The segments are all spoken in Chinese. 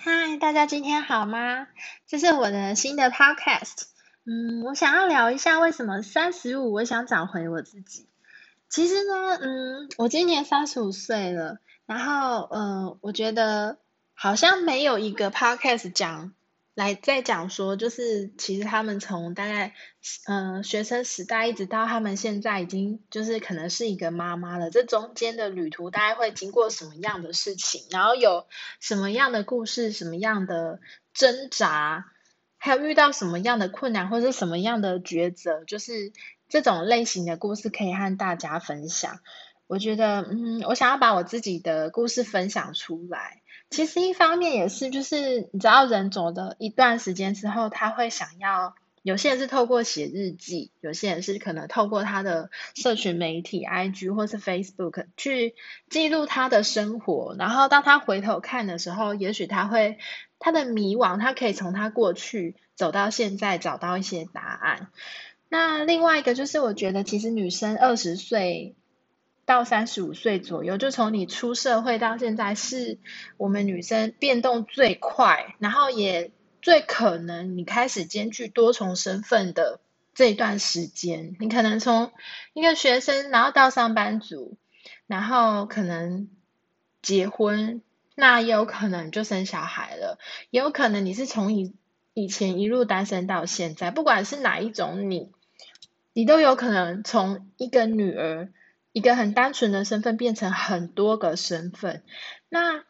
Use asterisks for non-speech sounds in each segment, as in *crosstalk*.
嗨，大家今天好吗？这是我的新的 podcast。嗯，我想要聊一下为什么三十五我想找回我自己。其实呢，嗯，我今年三十五岁了，然后呃，我觉得好像没有一个 podcast 讲。来再讲说，就是其实他们从大概嗯学生时代一直到他们现在已经就是可能是一个妈妈了，这中间的旅途大概会经过什么样的事情，然后有什么样的故事，什么样的挣扎，还有遇到什么样的困难或者什么样的抉择，就是这种类型的故事可以和大家分享。我觉得嗯，我想要把我自己的故事分享出来。其实一方面也是，就是你知道，人走的一段时间之后，他会想要，有些人是透过写日记，有些人是可能透过他的社群媒体，IG 或是 Facebook 去记录他的生活。然后当他回头看的时候，也许他会他的迷惘，他可以从他过去走到现在，找到一些答案。那另外一个就是，我觉得其实女生二十岁。到三十五岁左右，就从你出社会到现在，是我们女生变动最快，然后也最可能你开始兼具多重身份的这一段时间。你可能从一个学生，然后到上班族，然后可能结婚，那也有可能就生小孩了，也有可能你是从以以前一路单身到现在，不管是哪一种你，你都有可能从一个女儿。一个很单纯的身份变成很多个身份，那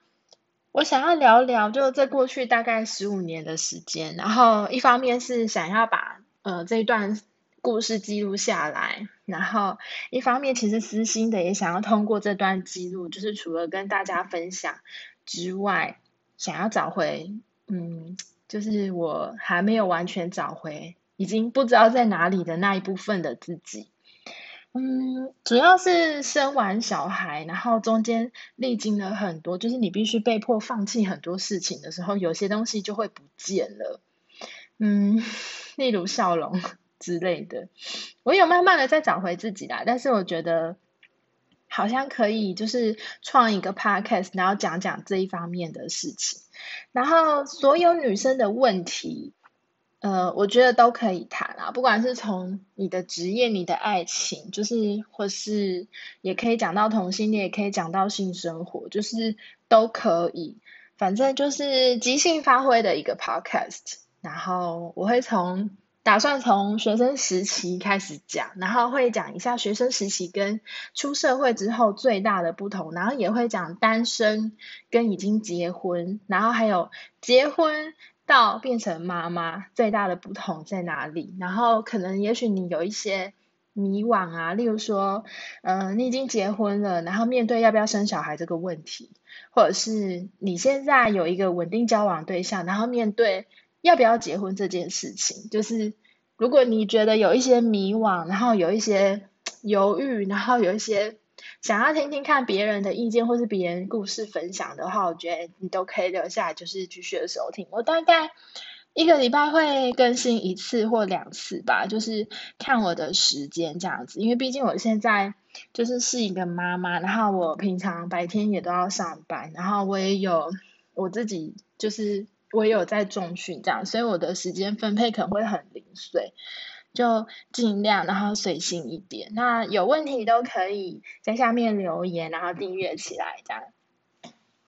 我想要聊聊，就这过去大概十五年的时间，然后一方面是想要把呃这一段故事记录下来，然后一方面其实私心的也想要通过这段记录，就是除了跟大家分享之外，想要找回嗯，就是我还没有完全找回，已经不知道在哪里的那一部分的自己。嗯，主要是生完小孩，然后中间历经了很多，就是你必须被迫放弃很多事情的时候，有些东西就会不见了。嗯，*laughs* 例如笑容 *laughs* 之类的，我有慢慢的在找回自己啦。但是我觉得好像可以，就是创一个 podcast，然后讲讲这一方面的事情，然后所有女生的问题。呃，我觉得都可以谈啊，不管是从你的职业、你的爱情，就是或是也可以讲到同性恋，也可以讲到性生活，就是都可以。反正就是即兴发挥的一个 podcast。然后我会从打算从学生时期开始讲，然后会讲一下学生时期跟出社会之后最大的不同，然后也会讲单身跟已经结婚，然后还有结婚。到变成妈妈最大的不同在哪里？然后可能也许你有一些迷惘啊，例如说，嗯，你已经结婚了，然后面对要不要生小孩这个问题，或者是你现在有一个稳定交往对象，然后面对要不要结婚这件事情，就是如果你觉得有一些迷惘，然后有一些 *tsk* 犹豫，然后有一些。想要听听看别人的意见或是别人故事分享的话，我觉得你都可以留下来，就是继续的收听。我大概一个礼拜会更新一次或两次吧，就是看我的时间这样子。因为毕竟我现在就是是一个妈妈，然后我平常白天也都要上班，然后我也有我自己，就是我也有在重训这样，所以我的时间分配可能会很零碎。就尽量，然后随性一点。那有问题都可以在下面留言，然后订阅起来，这样。